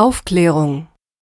Aufklärung.